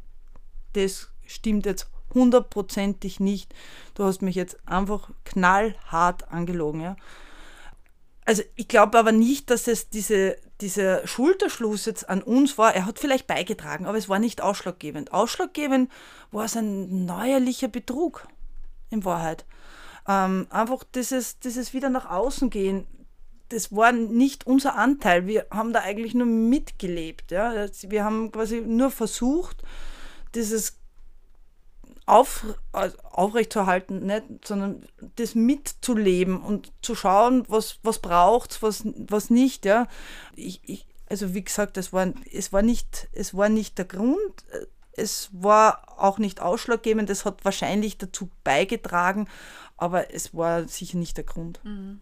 das stimmt jetzt hundertprozentig nicht. Du hast mich jetzt einfach knallhart angelogen. Ja? Also ich glaube aber nicht, dass es diese, dieser Schulterschluss jetzt an uns war. Er hat vielleicht beigetragen, aber es war nicht ausschlaggebend. Ausschlaggebend war es ein neuerlicher Betrug in Wahrheit. Ähm, einfach dieses, dieses wieder nach außen gehen, das war nicht unser Anteil. Wir haben da eigentlich nur mitgelebt. Ja? Wir haben quasi nur versucht, dieses auf, also aufrechtzuerhalten, nicht, sondern das mitzuleben und zu schauen, was, was braucht es, was, was nicht. Ja. Ich, ich, also wie gesagt, es war, es, war nicht, es war nicht der Grund, es war auch nicht ausschlaggebend, es hat wahrscheinlich dazu beigetragen, aber es war sicher nicht der Grund. Mhm.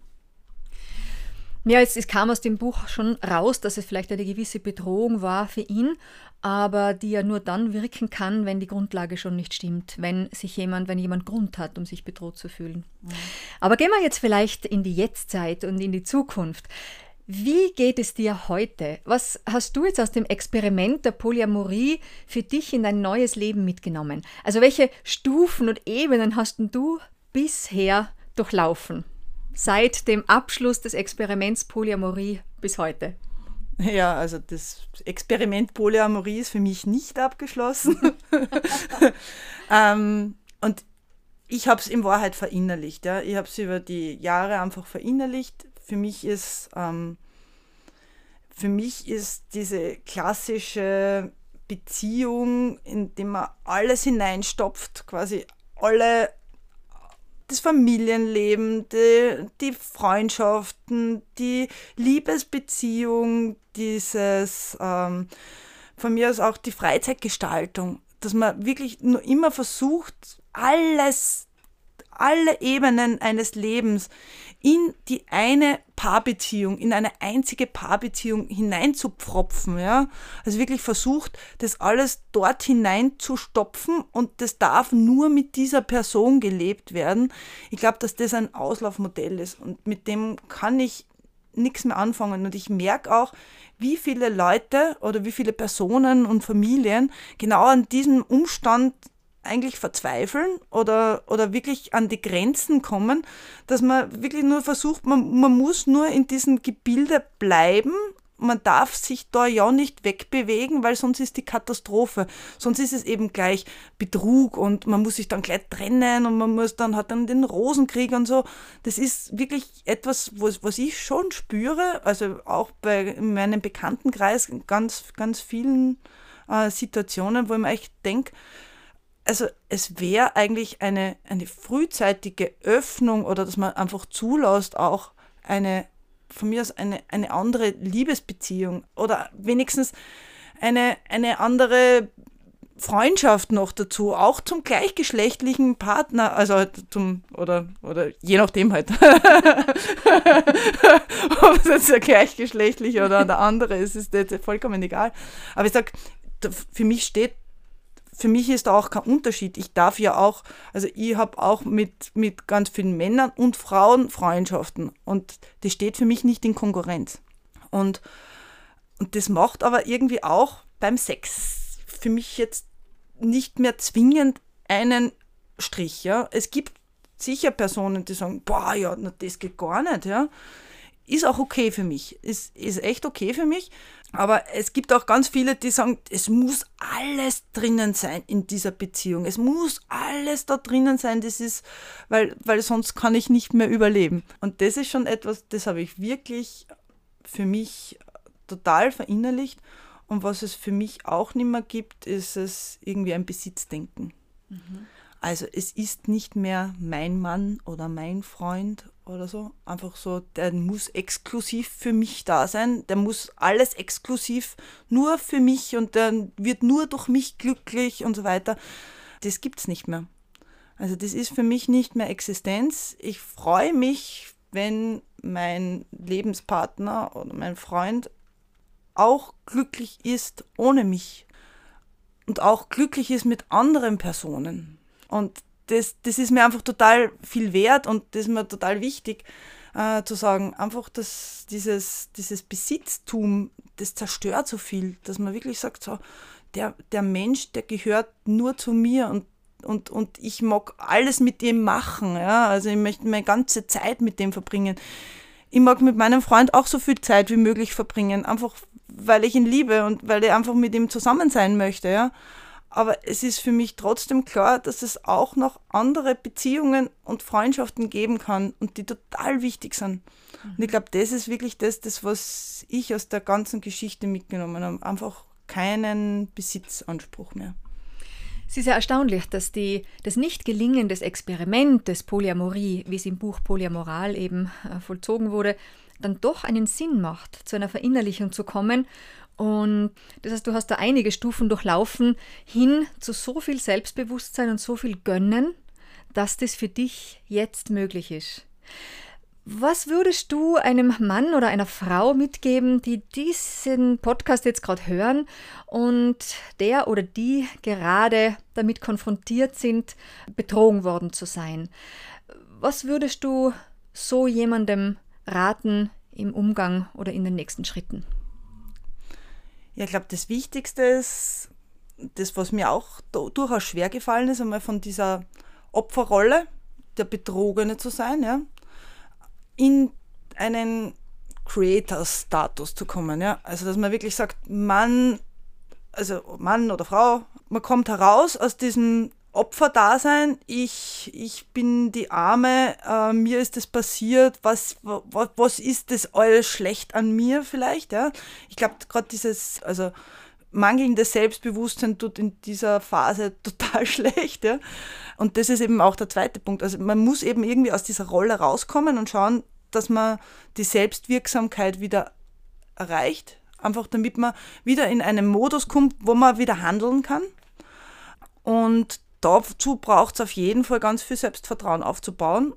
Ja, es, es, kam aus dem Buch schon raus, dass es vielleicht eine gewisse Bedrohung war für ihn, aber die ja nur dann wirken kann, wenn die Grundlage schon nicht stimmt, wenn sich jemand, wenn jemand Grund hat, um sich bedroht zu fühlen. Mhm. Aber gehen wir jetzt vielleicht in die Jetztzeit und in die Zukunft. Wie geht es dir heute? Was hast du jetzt aus dem Experiment der Polyamorie für dich in dein neues Leben mitgenommen? Also welche Stufen und Ebenen hast du bisher durchlaufen? Seit dem Abschluss des Experiments Polyamorie bis heute? Ja, also das Experiment Polyamorie ist für mich nicht abgeschlossen. ähm, und ich habe es in Wahrheit verinnerlicht. Ja. Ich habe es über die Jahre einfach verinnerlicht. Für mich ist, ähm, für mich ist diese klassische Beziehung, in der man alles hineinstopft, quasi alle das Familienleben, die, die Freundschaften, die Liebesbeziehung, dieses, ähm, von mir aus auch die Freizeitgestaltung, dass man wirklich nur immer versucht, alles, alle Ebenen eines Lebens in die eine Paarbeziehung, in eine einzige Paarbeziehung hineinzupfropfen. Ja? Also wirklich versucht, das alles dort hineinzustopfen und das darf nur mit dieser Person gelebt werden. Ich glaube, dass das ein Auslaufmodell ist und mit dem kann ich nichts mehr anfangen. Und ich merke auch, wie viele Leute oder wie viele Personen und Familien genau an diesem Umstand eigentlich verzweifeln oder, oder wirklich an die Grenzen kommen, dass man wirklich nur versucht, man, man muss nur in diesem Gebilde bleiben. Man darf sich da ja nicht wegbewegen, weil sonst ist die Katastrophe. Sonst ist es eben gleich Betrug und man muss sich dann gleich trennen und man muss dann, hat dann den Rosenkrieg und so. Das ist wirklich etwas, was, was ich schon spüre, also auch bei meinem Bekanntenkreis ganz, ganz vielen äh, Situationen, wo ich mir echt denke, also es wäre eigentlich eine, eine frühzeitige Öffnung oder dass man einfach zulässt, auch eine, von mir aus eine, eine andere Liebesbeziehung oder wenigstens eine, eine andere Freundschaft noch dazu, auch zum gleichgeschlechtlichen Partner, also zum, oder, oder je nachdem halt, ob es jetzt der gleichgeschlechtliche oder der andere ist, ist jetzt vollkommen egal. Aber ich sage, für mich steht für mich ist da auch kein Unterschied. Ich darf ja auch, also ich habe auch mit, mit ganz vielen Männern und Frauen Freundschaften und das steht für mich nicht in Konkurrenz. Und, und das macht aber irgendwie auch beim Sex für mich jetzt nicht mehr zwingend einen Strich. Ja? Es gibt sicher Personen, die sagen, boah, ja, das geht gar nicht. Ja? Ist auch okay für mich. Ist, ist echt okay für mich. Aber es gibt auch ganz viele, die sagen, es muss alles drinnen sein in dieser Beziehung. Es muss alles da drinnen sein. Das ist, weil, weil sonst kann ich nicht mehr überleben. Und das ist schon etwas, das habe ich wirklich für mich total verinnerlicht. Und was es für mich auch nicht mehr gibt, ist es irgendwie ein Besitzdenken. Mhm. Also es ist nicht mehr mein Mann oder mein Freund oder so. Einfach so, der muss exklusiv für mich da sein. Der muss alles exklusiv nur für mich und der wird nur durch mich glücklich und so weiter. Das gibt es nicht mehr. Also das ist für mich nicht mehr Existenz. Ich freue mich, wenn mein Lebenspartner oder mein Freund auch glücklich ist ohne mich und auch glücklich ist mit anderen Personen. Und das, das ist mir einfach total viel wert und das ist mir total wichtig äh, zu sagen, einfach, dass dieses, dieses Besitztum, das zerstört so viel, dass man wirklich sagt, so, der, der Mensch, der gehört nur zu mir und und, und ich mag alles mit dem machen. Ja? Also ich möchte meine ganze Zeit mit dem verbringen. Ich mag mit meinem Freund auch so viel Zeit wie möglich verbringen, einfach weil ich ihn liebe und weil ich einfach mit ihm zusammen sein möchte. Ja? Aber es ist für mich trotzdem klar, dass es auch noch andere Beziehungen und Freundschaften geben kann und die total wichtig sind. Und ich glaube, das ist wirklich das, das, was ich aus der ganzen Geschichte mitgenommen habe. Einfach keinen Besitzanspruch mehr. Es ist ja erstaunlich, dass die, das Nicht-Gelingen des Experimentes Polyamorie, wie es im Buch Polyamoral eben äh, vollzogen wurde, dann doch einen Sinn macht, zu einer Verinnerlichung zu kommen. Und das heißt, du hast da einige Stufen durchlaufen hin zu so viel Selbstbewusstsein und so viel Gönnen, dass das für dich jetzt möglich ist. Was würdest du einem Mann oder einer Frau mitgeben, die diesen Podcast jetzt gerade hören und der oder die gerade damit konfrontiert sind, betrogen worden zu sein? Was würdest du so jemandem raten im Umgang oder in den nächsten Schritten? Ja, ich glaube, das Wichtigste ist, das, was mir auch durchaus schwer gefallen ist, einmal von dieser Opferrolle der Betrogene zu sein, ja, in einen Creator-Status zu kommen. Ja? Also, dass man wirklich sagt, Mann, also Mann oder Frau, man kommt heraus aus diesem Opferdasein, ich, ich bin die Arme, äh, mir ist das passiert, was, was, was ist das alles schlecht an mir vielleicht? Ja? Ich glaube, gerade dieses, also mangelndes Selbstbewusstsein tut in dieser Phase total schlecht. Ja? Und das ist eben auch der zweite Punkt. Also man muss eben irgendwie aus dieser Rolle rauskommen und schauen, dass man die Selbstwirksamkeit wieder erreicht. Einfach damit man wieder in einen Modus kommt, wo man wieder handeln kann. Und dazu braucht es auf jeden Fall ganz viel Selbstvertrauen aufzubauen.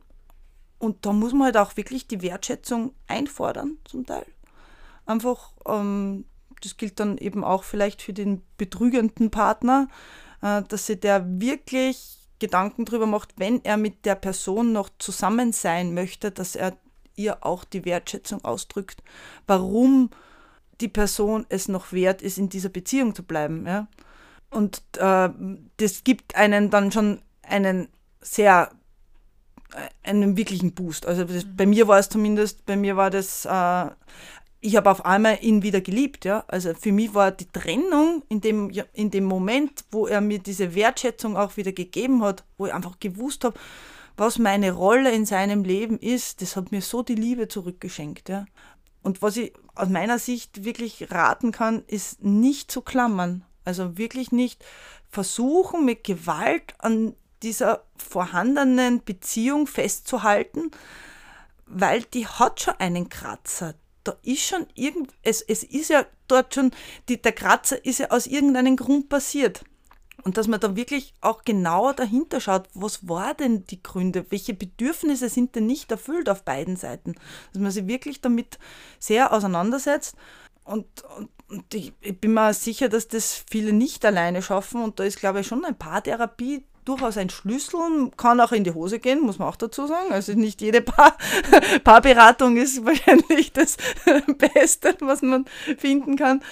Und da muss man halt auch wirklich die Wertschätzung einfordern, zum Teil. Einfach ähm, das gilt dann eben auch vielleicht für den betrügenden Partner, äh, dass sich der wirklich Gedanken darüber macht, wenn er mit der Person noch zusammen sein möchte, dass er ihr auch die Wertschätzung ausdrückt, warum die Person es noch wert ist, in dieser Beziehung zu bleiben. Ja? Und äh, das gibt einen dann schon einen sehr, äh, einen wirklichen Boost. Also das, bei mir war es zumindest, bei mir war das äh, ich habe auf einmal ihn wieder geliebt. Ja? Also für mich war die Trennung in dem, in dem Moment, wo er mir diese Wertschätzung auch wieder gegeben hat, wo ich einfach gewusst habe, was meine Rolle in seinem Leben ist, das hat mir so die Liebe zurückgeschenkt. Ja? Und was ich aus meiner Sicht wirklich raten kann, ist nicht zu klammern. Also wirklich nicht versuchen, mit Gewalt an dieser vorhandenen Beziehung festzuhalten, weil die hat schon einen Kratzer da ist schon irgend, es, es ist ja dort schon, die, der Kratzer ist ja aus irgendeinem Grund passiert. Und dass man da wirklich auch genauer dahinter schaut, was war denn die Gründe, welche Bedürfnisse sind denn nicht erfüllt auf beiden Seiten. Dass man sich wirklich damit sehr auseinandersetzt. Und, und, und ich, ich, bin mir sicher, dass das viele nicht alleine schaffen. Und da ist, glaube ich, schon ein Paartherapie durchaus ein Schlüssel, kann auch in die Hose gehen, muss man auch dazu sagen. Also nicht jede Paar Paarberatung ist wahrscheinlich das Beste, was man finden kann.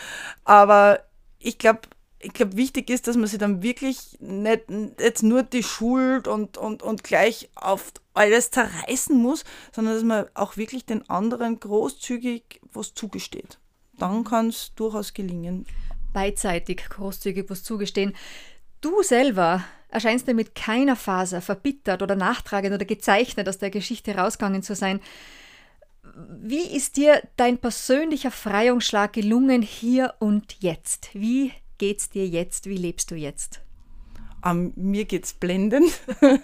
Aber ich glaube, ich glaube, wichtig ist, dass man sich dann wirklich nicht jetzt nur die Schuld und, und, und gleich auf alles zerreißen muss, sondern dass man auch wirklich den anderen großzügig was zugesteht. Dann kann es durchaus gelingen. Beidseitig großzügig was zugestehen. Du selber erscheinst du mit keiner Faser verbittert oder nachtragend oder gezeichnet aus der Geschichte rausgegangen zu sein. wie ist dir dein persönlicher Freiungsschlag gelungen hier und jetzt? Wie geht's dir jetzt? Wie lebst du jetzt? Um, mir geht's blendend.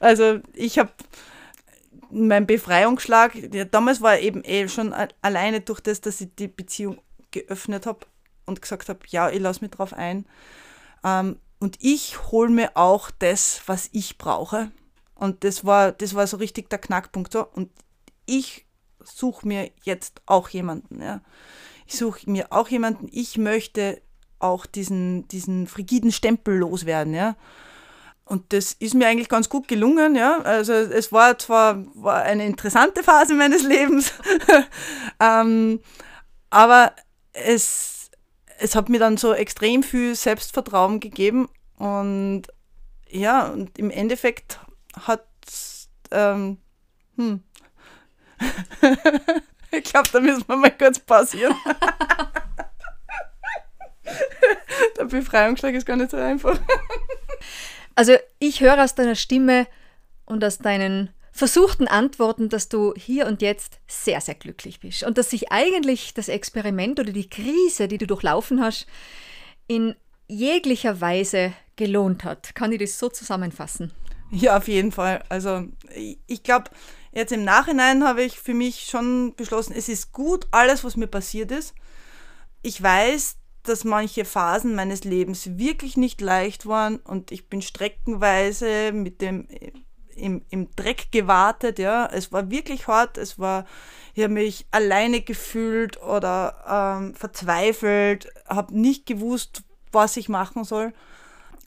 also ich habe mein Befreiungsschlag, damals war eben eh schon alleine durch das, dass ich die Beziehung geöffnet habe und gesagt habe, ja, ich lasse mich drauf ein. Ähm, und ich hole mir auch das, was ich brauche. Und das war, das war so richtig der Knackpunkt. So. Und ich suche mir jetzt auch jemanden. Ja. Ich suche mir auch jemanden. Ich möchte auch diesen, diesen frigiden Stempel loswerden. Ja. Und das ist mir eigentlich ganz gut gelungen, ja. Also es war zwar war eine interessante Phase meines Lebens, ähm, aber es, es hat mir dann so extrem viel Selbstvertrauen gegeben und ja, und im Endeffekt hat ähm, hm. ich glaube, da müssen wir mal kurz pausieren. Der Befreiungsschlag ist gar nicht so einfach. Also ich höre aus deiner Stimme und aus deinen versuchten Antworten, dass du hier und jetzt sehr, sehr glücklich bist und dass sich eigentlich das Experiment oder die Krise, die du durchlaufen hast, in jeglicher Weise gelohnt hat. Kann ich das so zusammenfassen? Ja, auf jeden Fall. Also ich glaube, jetzt im Nachhinein habe ich für mich schon beschlossen, es ist gut, alles, was mir passiert ist. Ich weiß, dass manche Phasen meines Lebens wirklich nicht leicht waren und ich bin streckenweise mit dem im, im Dreck gewartet, ja. Es war wirklich hart, es war, ich habe mich alleine gefühlt oder ähm, verzweifelt, habe nicht gewusst, was ich machen soll.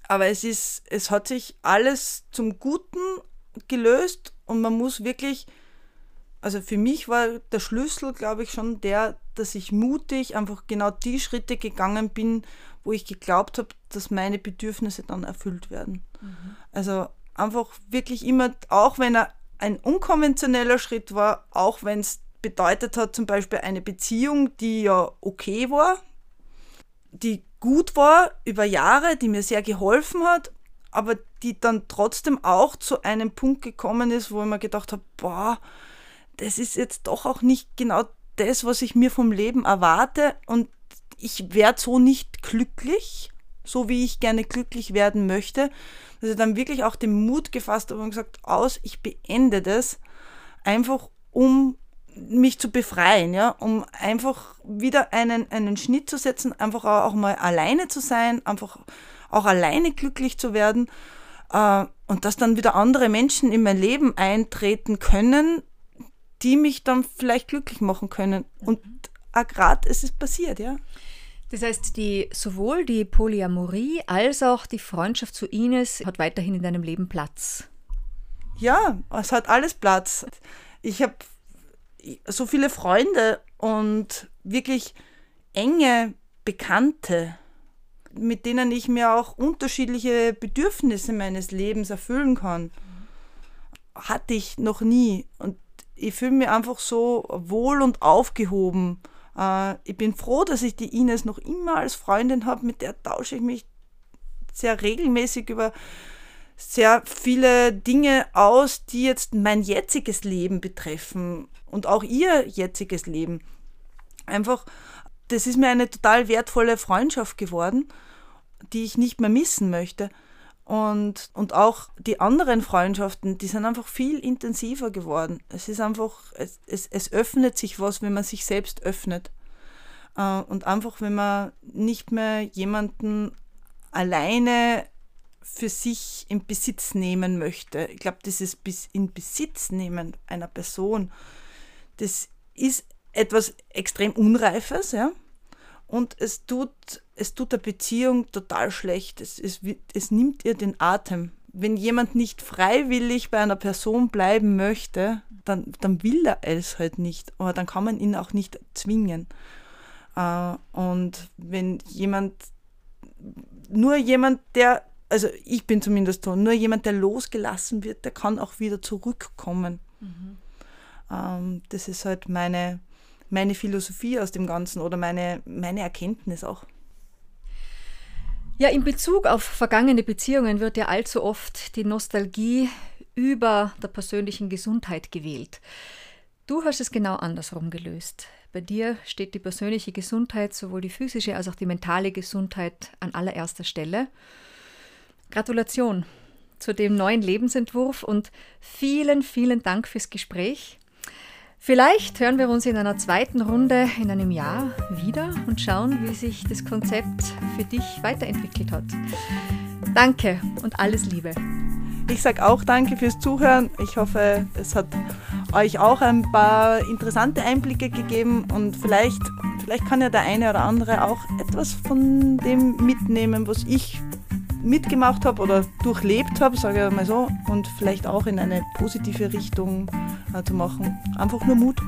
Aber es ist, es hat sich alles zum Guten gelöst und man muss wirklich also für mich war der Schlüssel, glaube ich, schon der, dass ich mutig einfach genau die Schritte gegangen bin, wo ich geglaubt habe, dass meine Bedürfnisse dann erfüllt werden. Mhm. Also einfach wirklich immer, auch wenn er ein unkonventioneller Schritt war, auch wenn es bedeutet hat, zum Beispiel eine Beziehung, die ja okay war, die gut war über Jahre, die mir sehr geholfen hat, aber die dann trotzdem auch zu einem Punkt gekommen ist, wo ich mir gedacht habe, boah, das ist jetzt doch auch nicht genau das, was ich mir vom Leben erwarte und ich werde so nicht glücklich, so wie ich gerne glücklich werden möchte. Dass ich dann wirklich auch den Mut gefasst habe und gesagt, aus, ich beende das, einfach um mich zu befreien, ja, um einfach wieder einen, einen Schnitt zu setzen, einfach auch mal alleine zu sein, einfach auch alleine glücklich zu werden äh, und dass dann wieder andere Menschen in mein Leben eintreten können, die mich dann vielleicht glücklich machen können. Und gerade ist es passiert, ja. Das heißt, die, sowohl die Polyamorie als auch die Freundschaft zu Ines hat weiterhin in deinem Leben Platz. Ja, es hat alles Platz. Ich habe so viele Freunde und wirklich enge Bekannte, mit denen ich mir auch unterschiedliche Bedürfnisse meines Lebens erfüllen kann. Hatte ich noch nie. Und ich fühle mich einfach so wohl und aufgehoben. Äh, ich bin froh, dass ich die Ines noch immer als Freundin habe, mit der tausche ich mich sehr regelmäßig über sehr viele Dinge aus, die jetzt mein jetziges Leben betreffen und auch ihr jetziges Leben. Einfach, das ist mir eine total wertvolle Freundschaft geworden, die ich nicht mehr missen möchte. Und, und auch die anderen Freundschaften, die sind einfach viel intensiver geworden. Es ist einfach, es, es, es öffnet sich was, wenn man sich selbst öffnet. Äh, und einfach, wenn man nicht mehr jemanden alleine für sich in Besitz nehmen möchte. Ich glaube, dieses bis in Besitz nehmen einer Person, das ist etwas extrem Unreifes, ja. Und es tut es tut der Beziehung total schlecht. Es, es, es nimmt ihr den Atem. Wenn jemand nicht freiwillig bei einer Person bleiben möchte, dann, dann will er es halt nicht. Aber dann kann man ihn auch nicht zwingen. Äh, und wenn jemand, nur jemand, der, also ich bin zumindest so, nur jemand, der losgelassen wird, der kann auch wieder zurückkommen. Mhm. Ähm, das ist halt meine, meine Philosophie aus dem Ganzen oder meine, meine Erkenntnis auch. Ja, in Bezug auf vergangene Beziehungen wird ja allzu oft die Nostalgie über der persönlichen Gesundheit gewählt. Du hast es genau andersrum gelöst. Bei dir steht die persönliche Gesundheit, sowohl die physische als auch die mentale Gesundheit an allererster Stelle. Gratulation zu dem neuen Lebensentwurf und vielen, vielen Dank fürs Gespräch. Vielleicht hören wir uns in einer zweiten Runde in einem Jahr wieder und schauen, wie sich das Konzept für dich weiterentwickelt hat. Danke und alles Liebe. Ich sage auch danke fürs Zuhören. Ich hoffe, es hat euch auch ein paar interessante Einblicke gegeben und vielleicht, vielleicht kann ja der eine oder andere auch etwas von dem mitnehmen, was ich mitgemacht habe oder durchlebt habe, sage ich mal so, und vielleicht auch in eine positive Richtung äh, zu machen. Einfach nur Mut.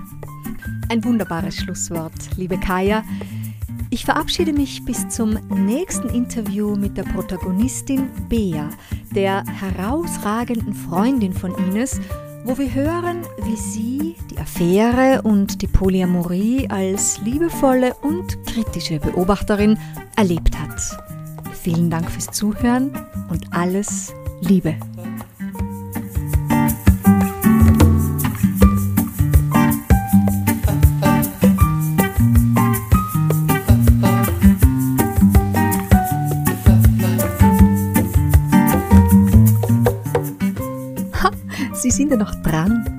Ein wunderbares Schlusswort, liebe Kaya. Ich verabschiede mich bis zum nächsten Interview mit der Protagonistin Bea, der herausragenden Freundin von Ines, wo wir hören, wie sie die Affäre und die Polyamorie als liebevolle und kritische Beobachterin erlebt hat. Vielen Dank fürs Zuhören und alles Liebe. Sie sind ja noch dran.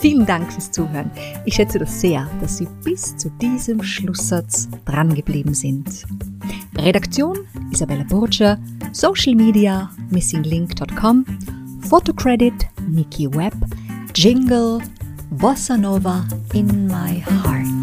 Vielen Dank fürs Zuhören. Ich schätze das sehr, dass Sie bis zu diesem Schlusssatz drangeblieben sind. Redaktion Isabella Burger, Social Media missinglink.com, Photocredit Nikki Webb, Jingle Bossa Nova in my heart.